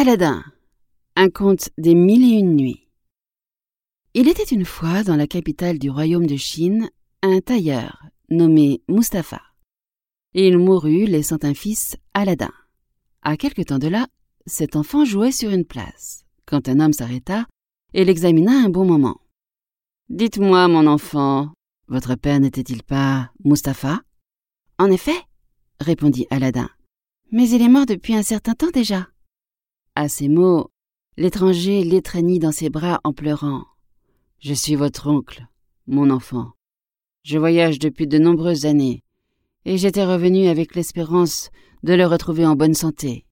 Aladdin, un conte des mille et une nuits. Il était une fois dans la capitale du royaume de Chine un tailleur nommé Mustapha. Il mourut laissant un fils, Aladdin. À quelque temps de là, cet enfant jouait sur une place, quand un homme s'arrêta et l'examina un bon moment. Dites-moi, mon enfant, votre père n'était-il pas Mustapha En effet, répondit Aladdin, mais il est mort depuis un certain temps déjà. À ces mots, l'étranger l'étreignit dans ses bras en pleurant. Je suis votre oncle, mon enfant. Je voyage depuis de nombreuses années, et j'étais revenu avec l'espérance de le retrouver en bonne santé.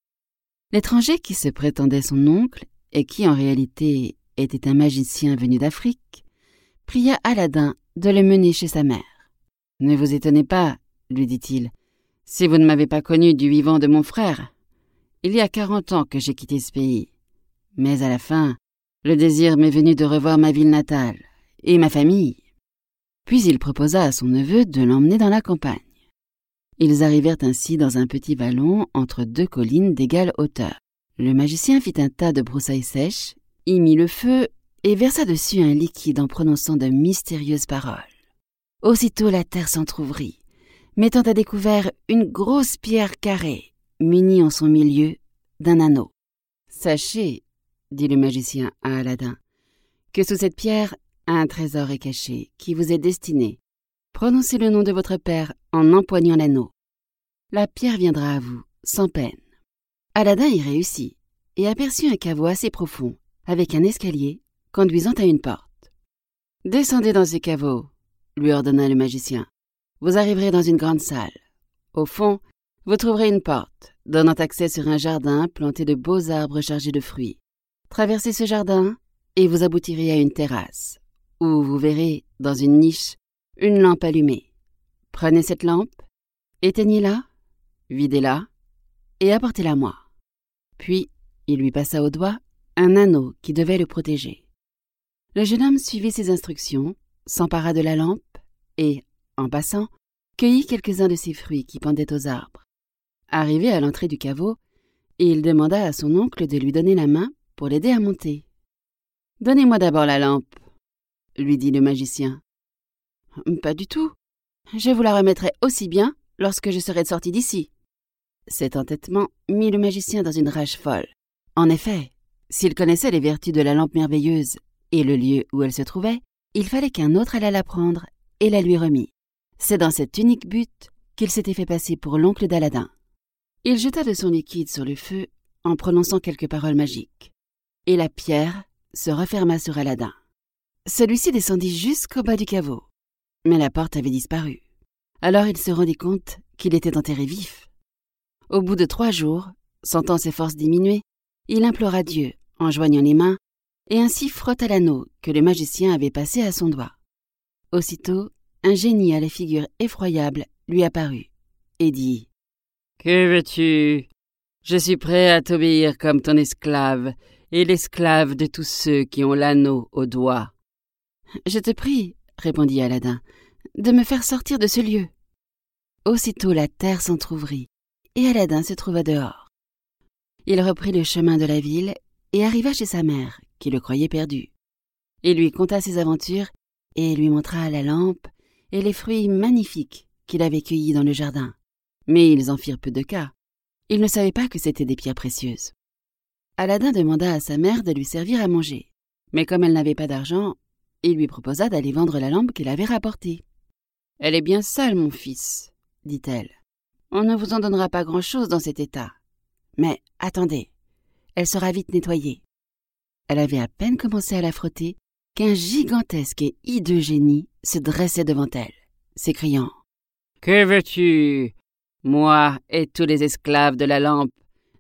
L'étranger qui se prétendait son oncle, et qui en réalité était un magicien venu d'Afrique, pria Aladdin de le mener chez sa mère. Ne vous étonnez pas, lui dit-il, si vous ne m'avez pas connu du vivant de mon frère. Il y a quarante ans que j'ai quitté ce pays. Mais à la fin, le désir m'est venu de revoir ma ville natale et ma famille. Puis il proposa à son neveu de l'emmener dans la campagne. Ils arrivèrent ainsi dans un petit vallon entre deux collines d'égale hauteur. Le magicien fit un tas de broussailles sèches, y mit le feu et versa dessus un liquide en prononçant de mystérieuses paroles. Aussitôt la terre s'entr'ouvrit, mettant à découvert une grosse pierre carrée muni en son milieu d'un anneau. Sachez, dit le magicien à Aladdin, que sous cette pierre un trésor est caché qui vous est destiné. Prononcez le nom de votre père en empoignant l'anneau. La pierre viendra à vous, sans peine. Aladdin y réussit et aperçut un caveau assez profond, avec un escalier conduisant à une porte. Descendez dans ce caveau, lui ordonna le magicien. Vous arriverez dans une grande salle. Au fond, vous trouverez une porte, donnant accès sur un jardin planté de beaux arbres chargés de fruits. Traversez ce jardin et vous aboutirez à une terrasse, où vous verrez, dans une niche, une lampe allumée. Prenez cette lampe, éteignez-la, videz-la et apportez-la moi. Puis, il lui passa au doigt un anneau qui devait le protéger. Le jeune homme suivit ses instructions, s'empara de la lampe et, en passant, cueillit quelques-uns de ses fruits qui pendaient aux arbres. Arrivé à l'entrée du caveau, il demanda à son oncle de lui donner la main pour l'aider à monter. Donnez-moi d'abord la lampe, lui dit le magicien. Pas du tout. Je vous la remettrai aussi bien lorsque je serai sorti d'ici. Cet entêtement mit le magicien dans une rage folle. En effet, s'il connaissait les vertus de la lampe merveilleuse et le lieu où elle se trouvait, il fallait qu'un autre allât la prendre et la lui remît. C'est dans cet unique but qu'il s'était fait passer pour l'oncle d'Aladin. Il jeta de son liquide sur le feu en prononçant quelques paroles magiques, et la pierre se referma sur Aladdin. Celui-ci descendit jusqu'au bas du caveau, mais la porte avait disparu. Alors il se rendit compte qu'il était enterré vif. Au bout de trois jours, sentant ses forces diminuer, il implora Dieu en joignant les mains et ainsi frotta l'anneau que le magicien avait passé à son doigt. Aussitôt, un génie à la figure effroyable lui apparut et dit que veux-tu? Je suis prêt à t'obéir comme ton esclave, et l'esclave de tous ceux qui ont l'anneau au doigt. Je te prie, répondit Aladdin, de me faire sortir de ce lieu. Aussitôt la terre s'entr'ouvrit, et Aladdin se trouva dehors. Il reprit le chemin de la ville et arriva chez sa mère, qui le croyait perdu. Il lui conta ses aventures et lui montra la lampe et les fruits magnifiques qu'il avait cueillis dans le jardin. Mais ils en firent peu de cas. Ils ne savaient pas que c'étaient des pierres précieuses. Aladdin demanda à sa mère de lui servir à manger. Mais comme elle n'avait pas d'argent, il lui proposa d'aller vendre la lampe qu'il avait rapportée. Elle est bien sale, mon fils, dit-elle. On ne vous en donnera pas grand-chose dans cet état. Mais attendez, elle sera vite nettoyée. Elle avait à peine commencé à la frotter qu'un gigantesque et hideux génie se dressait devant elle, s'écriant Que veux-tu? Moi et tous les esclaves de la lampe,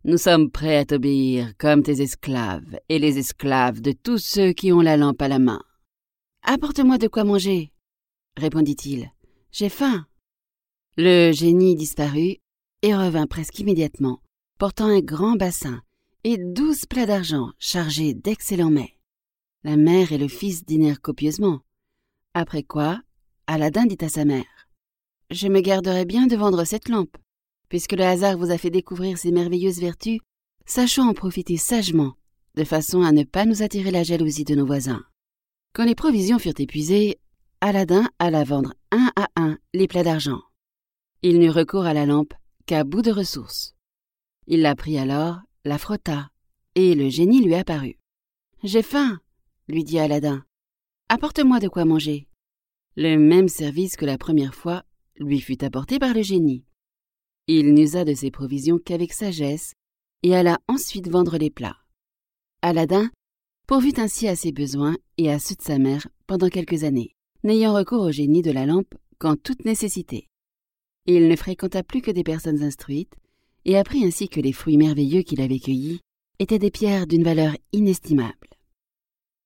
nous sommes prêts à t'obéir comme tes esclaves et les esclaves de tous ceux qui ont la lampe à la main. Apporte-moi de quoi manger, répondit-il. J'ai faim. Le génie disparut et revint presque immédiatement, portant un grand bassin et douze plats d'argent chargés d'excellents mets. La mère et le fils dînèrent copieusement. Après quoi, Aladdin dit à sa mère je me garderai bien de vendre cette lampe. Puisque le hasard vous a fait découvrir ses merveilleuses vertus, sachons en profiter sagement, de façon à ne pas nous attirer la jalousie de nos voisins. Quand les provisions furent épuisées, Aladdin alla vendre un à un les plats d'argent. Il n'eut recours à la lampe qu'à bout de ressources. Il la prit alors, la frotta, et le génie lui apparut. J'ai faim, lui dit Aladdin. Apporte-moi de quoi manger. Le même service que la première fois lui fut apporté par le génie. Il n'usa de ses provisions qu'avec sagesse et alla ensuite vendre les plats. Aladdin pourvut ainsi à ses besoins et à ceux de sa mère pendant quelques années, n'ayant recours au génie de la lampe qu'en toute nécessité. Il ne fréquenta plus que des personnes instruites et apprit ainsi que les fruits merveilleux qu'il avait cueillis étaient des pierres d'une valeur inestimable.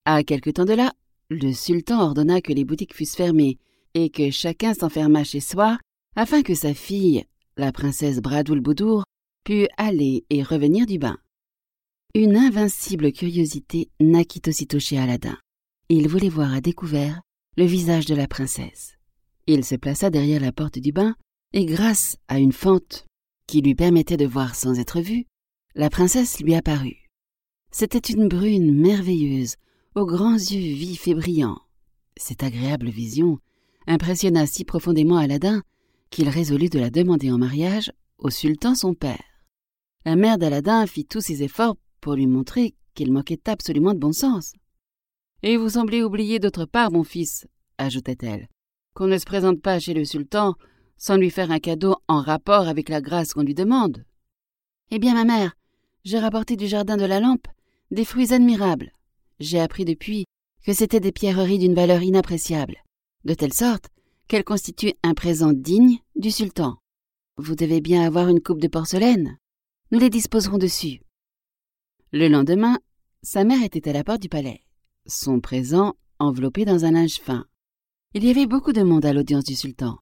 À quelque temps de là, le sultan ordonna que les boutiques fussent fermées et que chacun s'enfermât chez soi afin que sa fille, la princesse Bradoul-Boudour, pût aller et revenir du bain. Une invincible curiosité naquit aussitôt chez Aladdin. Il voulait voir à découvert le visage de la princesse. Il se plaça derrière la porte du bain et grâce à une fente qui lui permettait de voir sans être vu, la princesse lui apparut. C'était une brune merveilleuse, aux grands yeux vifs et brillants. Cette agréable vision impressionna si profondément Aladdin qu'il résolut de la demander en mariage au sultan son père. La mère d'Aladin fit tous ses efforts pour lui montrer qu'il manquait absolument de bon sens. Et vous semblez oublier d'autre part, mon fils, ajouta-t-elle, qu'on ne se présente pas chez le sultan sans lui faire un cadeau en rapport avec la grâce qu'on lui demande. Eh bien, ma mère, j'ai rapporté du jardin de la lampe des fruits admirables. J'ai appris depuis que c'étaient des pierreries d'une valeur inappréciable, de telle sorte qu'elles constituent un présent digne du sultan. Vous devez bien avoir une coupe de porcelaine. Nous les disposerons dessus. Le lendemain, sa mère était à la porte du palais, son présent enveloppé dans un linge fin. Il y avait beaucoup de monde à l'audience du sultan,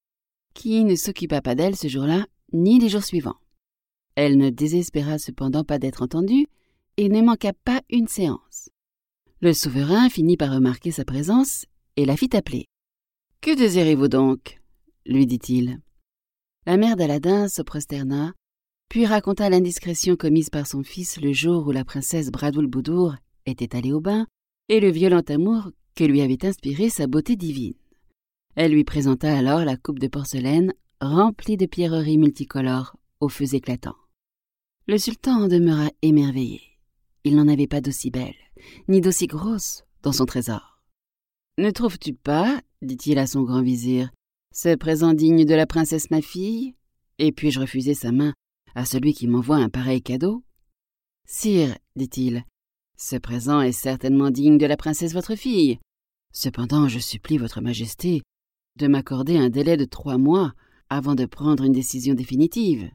qui ne s'occupa pas d'elle ce jour-là ni les jours suivants. Elle ne désespéra cependant pas d'être entendue et ne manqua pas une séance. Le souverain finit par remarquer sa présence et la fit appeler. Que désirez-vous donc? lui dit-il. La mère d'Aladin se prosterna puis raconta l'indiscrétion commise par son fils le jour où la princesse Bradoul-Boudour était allée au bain, et le violent amour que lui avait inspiré sa beauté divine. Elle lui présenta alors la coupe de porcelaine remplie de pierreries multicolores aux feux éclatants. Le sultan en demeura émerveillé. Il n'en avait pas d'aussi belle, ni d'aussi grosse dans son trésor. Ne trouves-tu pas, dit-il à son grand vizir, ce présent digne de la princesse ma fille? Et puis-je refuser sa main à celui qui m'envoie un pareil cadeau Sire, dit-il, ce présent est certainement digne de la princesse votre fille. Cependant, je supplie votre majesté de m'accorder un délai de trois mois avant de prendre une décision définitive.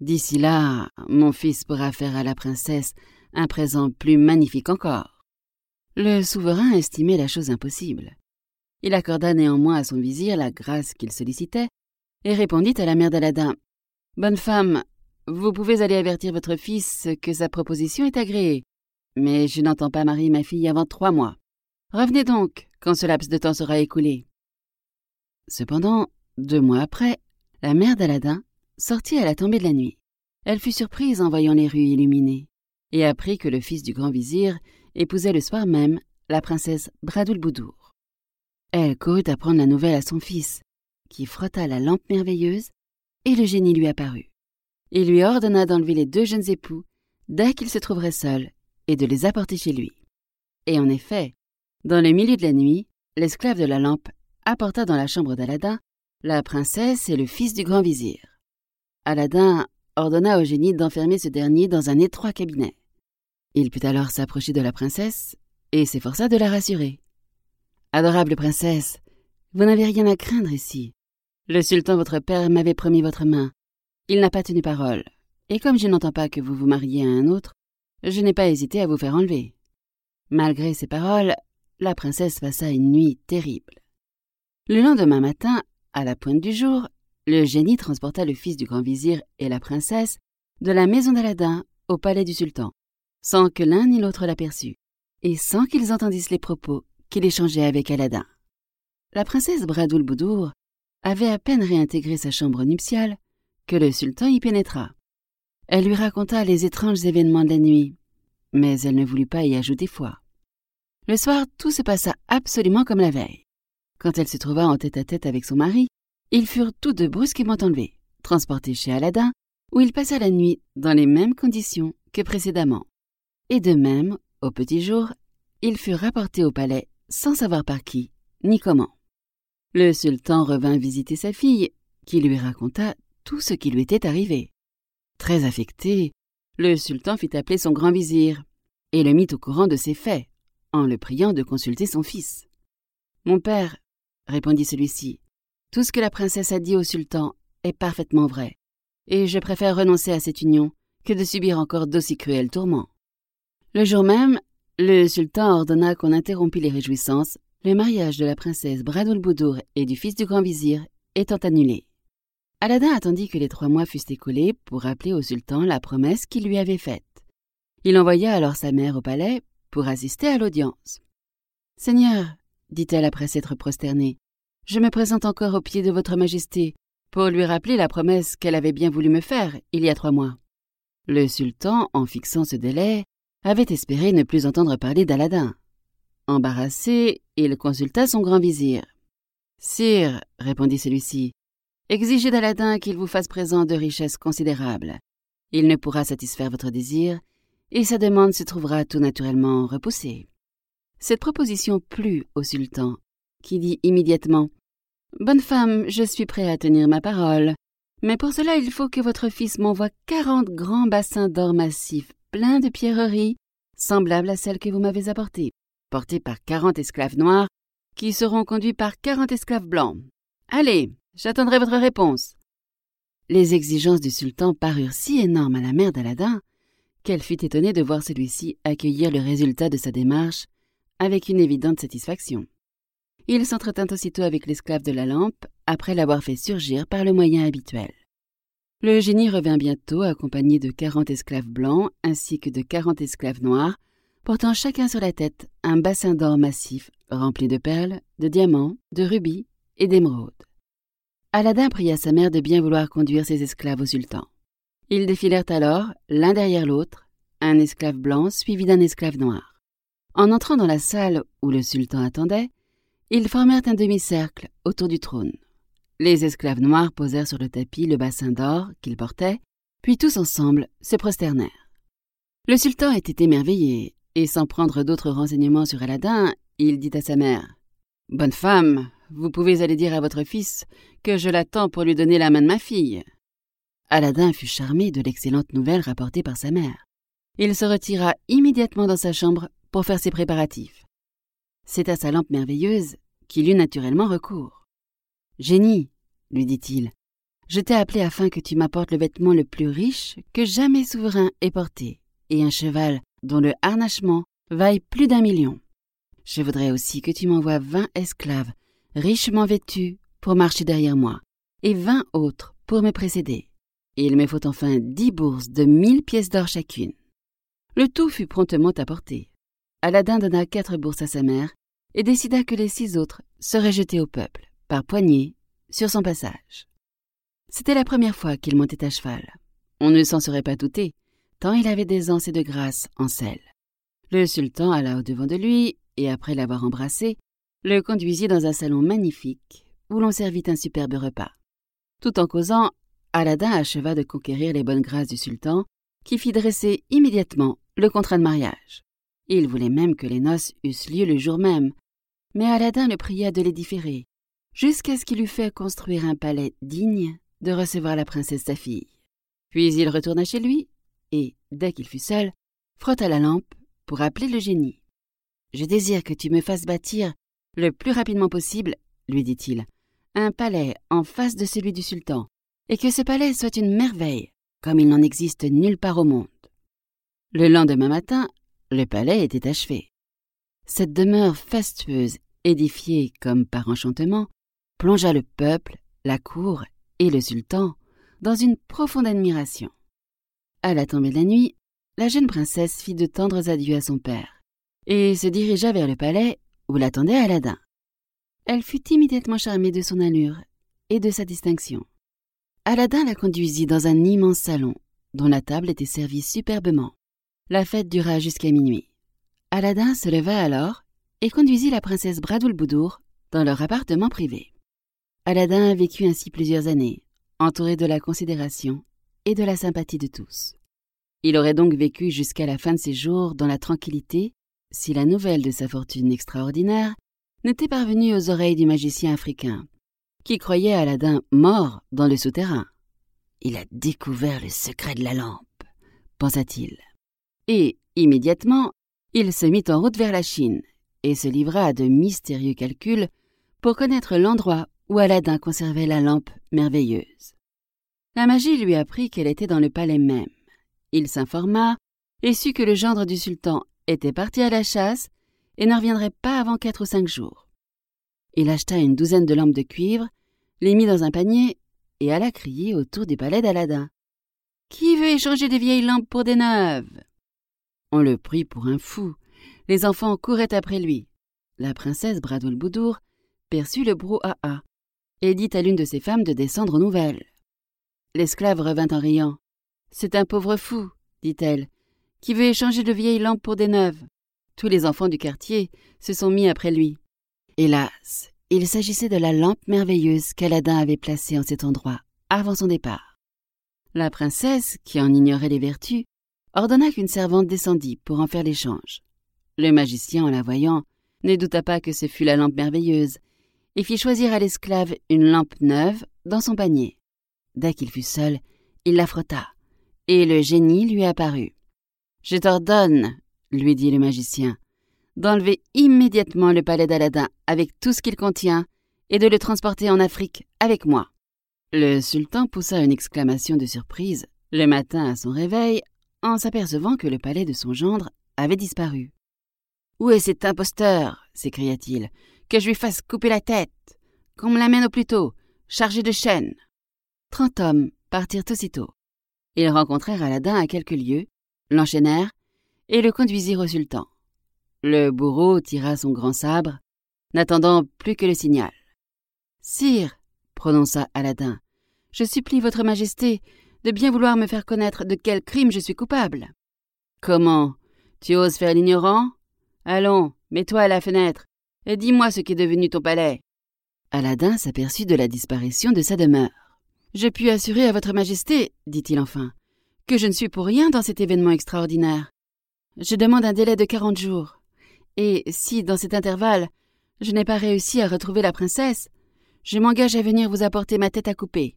D'ici là, mon fils pourra faire à la princesse un présent plus magnifique encore. Le souverain estimait la chose impossible. Il accorda néanmoins à son vizir la grâce qu'il sollicitait et répondit à la mère d'Aladin Bonne femme, vous pouvez aller avertir votre fils que sa proposition est agréée, mais je n'entends pas marier ma fille avant trois mois. Revenez donc quand ce laps de temps sera écoulé. Cependant, deux mois après, la mère d'Aladin sortit à la tombée de la nuit. Elle fut surprise en voyant les rues illuminées, et apprit que le fils du grand vizir épousait le soir même la princesse Bradoul-Boudour. Elle courut apprendre la nouvelle à son fils, qui frotta la lampe merveilleuse, et le génie lui apparut il lui ordonna d'enlever les deux jeunes époux dès qu'ils se trouveraient seuls et de les apporter chez lui. Et en effet, dans le milieu de la nuit, l'esclave de la lampe apporta dans la chambre d'Aladin la princesse et le fils du grand vizir. Aladin ordonna au génie d'enfermer ce dernier dans un étroit cabinet. Il put alors s'approcher de la princesse et s'efforça de la rassurer. Adorable princesse, vous n'avez rien à craindre ici. Le sultan votre père m'avait promis votre main, il n'a pas tenu parole, et comme je n'entends pas que vous vous mariez à un autre, je n'ai pas hésité à vous faire enlever. Malgré ces paroles, la princesse passa une nuit terrible. Le lendemain matin, à la pointe du jour, le génie transporta le fils du grand vizir et la princesse de la maison d'Aladin au palais du sultan, sans que l'un ni l'autre l'aperçût, et sans qu'ils entendissent les propos qu'il échangeait avec Aladin. La princesse Bradoul Boudour avait à peine réintégré sa chambre nuptiale que le sultan y pénétra. Elle lui raconta les étranges événements de la nuit, mais elle ne voulut pas y ajouter foi. Le soir, tout se passa absolument comme la veille. Quand elle se trouva en tête-à-tête avec son mari, ils furent tous deux brusquement enlevés, transportés chez Aladdin, où ils passèrent la nuit dans les mêmes conditions que précédemment. Et de même, au petit jour, ils furent rapportés au palais sans savoir par qui ni comment. Le sultan revint visiter sa fille, qui lui raconta tout ce qui lui était arrivé. Très affecté, le sultan fit appeler son grand vizir et le mit au courant de ses faits, en le priant de consulter son fils. Mon père, répondit celui-ci, tout ce que la princesse a dit au sultan est parfaitement vrai, et je préfère renoncer à cette union que de subir encore d'aussi cruels tourments. Le jour même, le sultan ordonna qu'on interrompît les réjouissances, le mariage de la princesse Bradoul Boudour et du fils du grand vizir étant annulé. Aladdin attendit que les trois mois fussent écoulés pour rappeler au sultan la promesse qu'il lui avait faite. Il envoya alors sa mère au palais pour assister à l'audience. Seigneur, dit-elle après s'être prosternée, je me présente encore aux pieds de votre majesté pour lui rappeler la promesse qu'elle avait bien voulu me faire il y a trois mois. Le sultan, en fixant ce délai, avait espéré ne plus entendre parler d'Aladin. Embarrassé, il consulta son grand vizir. Sire, répondit celui-ci, exigez d'Aladin qu'il vous fasse présent de richesses considérables. Il ne pourra satisfaire votre désir, et sa demande se trouvera tout naturellement repoussée. Cette proposition plut au sultan, qui dit immédiatement Bonne femme, je suis prêt à tenir ma parole, mais pour cela il faut que votre fils m'envoie quarante grands bassins d'or massif pleins de pierreries, semblables à celles que vous m'avez apportées, portés par quarante esclaves noirs, qui seront conduits par quarante esclaves blancs. Allez, j'attendrai votre réponse. Les exigences du sultan parurent si énormes à la mère d'Aladin qu'elle fut étonnée de voir celui-ci accueillir le résultat de sa démarche avec une évidente satisfaction. Il s'entretint aussitôt avec l'esclave de la lampe, après l'avoir fait surgir par le moyen habituel. Le génie revint bientôt accompagné de quarante esclaves blancs ainsi que de quarante esclaves noirs, portant chacun sur la tête un bassin d'or massif rempli de perles, de diamants, de rubis et d'émeraudes. Aladdin pria sa mère de bien vouloir conduire ses esclaves au sultan. Ils défilèrent alors, l'un derrière l'autre, un esclave blanc suivi d'un esclave noir. En entrant dans la salle où le sultan attendait, ils formèrent un demi-cercle autour du trône. Les esclaves noirs posèrent sur le tapis le bassin d'or qu'ils portaient, puis tous ensemble se prosternèrent. Le sultan était émerveillé, et sans prendre d'autres renseignements sur Aladdin, il dit à sa mère Bonne femme, vous pouvez aller dire à votre fils que je l'attends pour lui donner la main de ma fille. Aladdin fut charmé de l'excellente nouvelle rapportée par sa mère. Il se retira immédiatement dans sa chambre pour faire ses préparatifs. C'est à sa lampe merveilleuse qu'il eut naturellement recours. Génie, lui dit-il, je t'ai appelé afin que tu m'apportes le vêtement le plus riche que jamais souverain ait porté, et un cheval dont le harnachement vaille plus d'un million. Je voudrais aussi que tu m'envoies vingt esclaves richement vêtus pour marcher derrière moi, et vingt autres pour me précéder. Il me faut enfin dix bourses de mille pièces d'or chacune. Le tout fut promptement apporté. Aladdin donna quatre bourses à sa mère et décida que les six autres seraient jetés au peuple, par poignées, sur son passage. C'était la première fois qu'il montait à cheval. On ne s'en serait pas douté, tant il avait d'aisance et de grâce en selle. Le sultan alla au-devant de lui, et après l'avoir embrassé, le conduisit dans un salon magnifique, où l'on servit un superbe repas. Tout en causant, Aladdin acheva de conquérir les bonnes grâces du sultan, qui fit dresser immédiatement le contrat de mariage. Il voulait même que les noces eussent lieu le jour même, mais Aladdin le pria de les différer, jusqu'à ce qu'il eût fait construire un palais digne de recevoir la princesse sa fille. Puis il retourna chez lui, et, dès qu'il fut seul, frotta la lampe pour appeler le génie. Je désire que tu me fasses bâtir, le plus rapidement possible, lui dit-il, un palais en face de celui du sultan, et que ce palais soit une merveille, comme il n'en existe nulle part au monde. Le lendemain matin, le palais était achevé. Cette demeure fastueuse, édifiée comme par enchantement, plongea le peuple, la cour et le sultan dans une profonde admiration. À la tombée de la nuit, la jeune princesse fit de tendres adieux à son père et se dirigea vers le palais où l'attendait Aladdin. Elle fut immédiatement charmée de son allure et de sa distinction. Aladdin la conduisit dans un immense salon dont la table était servie superbement. La fête dura jusqu'à minuit. Aladdin se leva alors et conduisit la princesse Bradoulboudour dans leur appartement privé. Aladdin a vécu ainsi plusieurs années, entouré de la considération et de la sympathie de tous. Il aurait donc vécu jusqu'à la fin de ses jours dans la tranquillité si la nouvelle de sa fortune extraordinaire n'était parvenue aux oreilles du magicien africain, qui croyait Aladdin mort dans le souterrain. Il a découvert le secret de la lampe, pensa-t-il. Et, immédiatement, il se mit en route vers la Chine et se livra à de mystérieux calculs pour connaître l'endroit où Aladdin conservait la lampe merveilleuse. La magie lui apprit qu'elle était dans le palais même. Il s'informa et sut que le gendre du sultan était parti à la chasse et ne reviendrait pas avant quatre ou cinq jours. Il acheta une douzaine de lampes de cuivre, les mit dans un panier et alla crier autour du palais d'Aladin. Qui veut échanger des vieilles lampes pour des neuves? On le prit pour un fou. Les enfants couraient après lui. La princesse Bradoul-Boudour perçut le brouhaha et dit à l'une de ses femmes de descendre aux nouvelles. L'esclave revint en riant. C'est un pauvre fou, dit-elle, qui veut échanger de vieilles lampes pour des neuves. Tous les enfants du quartier se sont mis après lui. Hélas, il s'agissait de la lampe merveilleuse qu'Aladin avait placée en cet endroit, avant son départ. La princesse, qui en ignorait les vertus, ordonna qu'une servante descendît pour en faire l'échange. Le magicien, en la voyant, ne douta pas que ce fût la lampe merveilleuse, et fit choisir à l'esclave une lampe neuve dans son panier. Dès qu'il fut seul, il la frotta, et le génie lui apparut. Je t'ordonne, lui dit le magicien, d'enlever immédiatement le palais d'Aladin avec tout ce qu'il contient et de le transporter en Afrique avec moi. Le sultan poussa une exclamation de surprise le matin à son réveil en s'apercevant que le palais de son gendre avait disparu. Où est cet imposteur? s'écria-t-il. Que je lui fasse couper la tête. Qu'on me l'amène au plus tôt, chargé de chaînes. Trente hommes partirent aussitôt. Ils rencontrèrent Aladin à quelques lieues, l'enchaînèrent et le conduisirent au sultan. Le bourreau tira son grand sabre, n'attendant plus que le signal. Sire, prononça Aladin, je supplie votre majesté de bien vouloir me faire connaître de quel crime je suis coupable. Comment? Tu oses faire l'ignorant? Allons, mets-toi à la fenêtre dis-moi ce qu'est devenu ton palais. Aladin s'aperçut de la disparition de sa demeure. Je puis assurer à votre majesté, dit-il enfin, que je ne suis pour rien dans cet événement extraordinaire. Je demande un délai de quarante jours. Et si, dans cet intervalle, je n'ai pas réussi à retrouver la princesse, je m'engage à venir vous apporter ma tête à couper.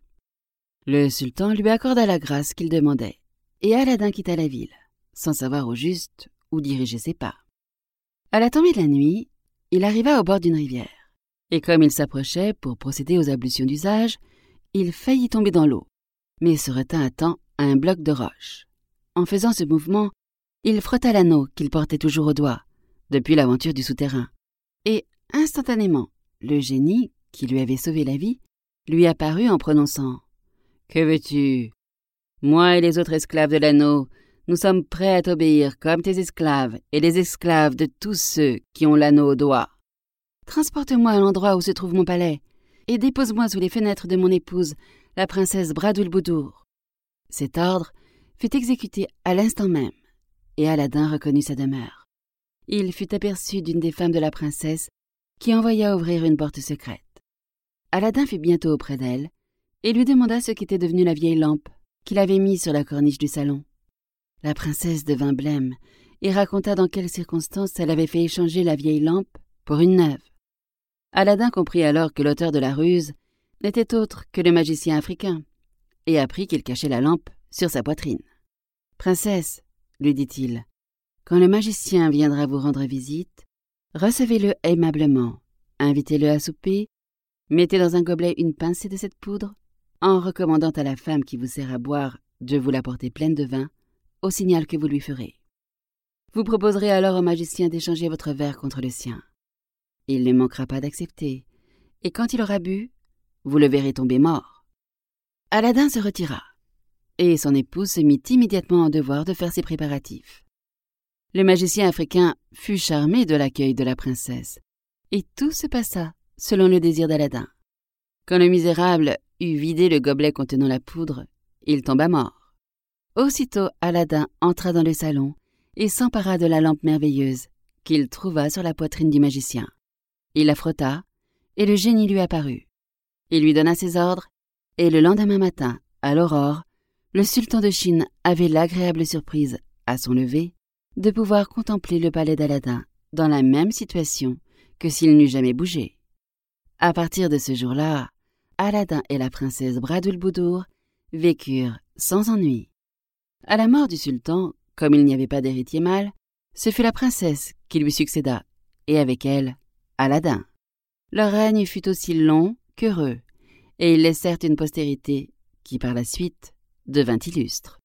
Le sultan lui accorda la grâce qu'il demandait, et Aladin quitta la ville, sans savoir au juste où diriger ses pas. À la tombée de la nuit, il arriva au bord d'une rivière, et comme il s'approchait pour procéder aux ablutions d'usage, il faillit tomber dans l'eau, mais se retint à temps à un bloc de roche. En faisant ce mouvement, il frotta l'anneau qu'il portait toujours au doigt, depuis l'aventure du souterrain. Et, instantanément, le génie, qui lui avait sauvé la vie, lui apparut en prononçant Que veux-tu? Moi et les autres esclaves de l'anneau, nous sommes prêts à t'obéir comme tes esclaves et les esclaves de tous ceux qui ont l'anneau au doigt. Transporte-moi à l'endroit où se trouve mon palais, et dépose-moi sous les fenêtres de mon épouse, la princesse Bradoul-Boudour. Cet ordre fut exécuté à l'instant même, et Aladdin reconnut sa demeure. Il fut aperçu d'une des femmes de la princesse qui envoya ouvrir une porte secrète. Aladdin fut bientôt auprès d'elle et lui demanda ce qu'était devenue la vieille lampe qu'il avait mise sur la corniche du salon. La princesse devint blême et raconta dans quelles circonstances elle avait fait échanger la vieille lampe pour une neuve. Aladdin comprit alors que l'auteur de la ruse n'était autre que le magicien africain, et apprit qu'il cachait la lampe sur sa poitrine. Princesse, lui dit-il, quand le magicien viendra vous rendre visite, recevez-le aimablement, invitez-le à souper, mettez dans un gobelet une pincée de cette poudre, en recommandant à la femme qui vous sert à boire de vous l'apporter pleine de vin, signal que vous lui ferez. Vous proposerez alors au magicien d'échanger votre verre contre le sien. Il ne manquera pas d'accepter, et quand il aura bu, vous le verrez tomber mort. Aladdin se retira, et son épouse se mit immédiatement en devoir de faire ses préparatifs. Le magicien africain fut charmé de l'accueil de la princesse, et tout se passa selon le désir d'Aladin. Quand le misérable eut vidé le gobelet contenant la poudre, il tomba mort. Aussitôt Aladdin entra dans le salon et s'empara de la lampe merveilleuse qu'il trouva sur la poitrine du magicien. Il la frotta, et le génie lui apparut. Il lui donna ses ordres, et le lendemain matin, à l'aurore, le sultan de Chine avait l'agréable surprise, à son lever, de pouvoir contempler le palais d'Aladin dans la même situation que s'il n'eût jamais bougé. À partir de ce jour-là, Aladin et la princesse Bradoul-Boudour vécurent sans ennui. À la mort du sultan, comme il n'y avait pas d'héritier mâle, ce fut la princesse qui lui succéda, et avec elle, Aladin. Leur règne fut aussi long qu'heureux, et ils laissèrent une postérité qui par la suite devint illustre.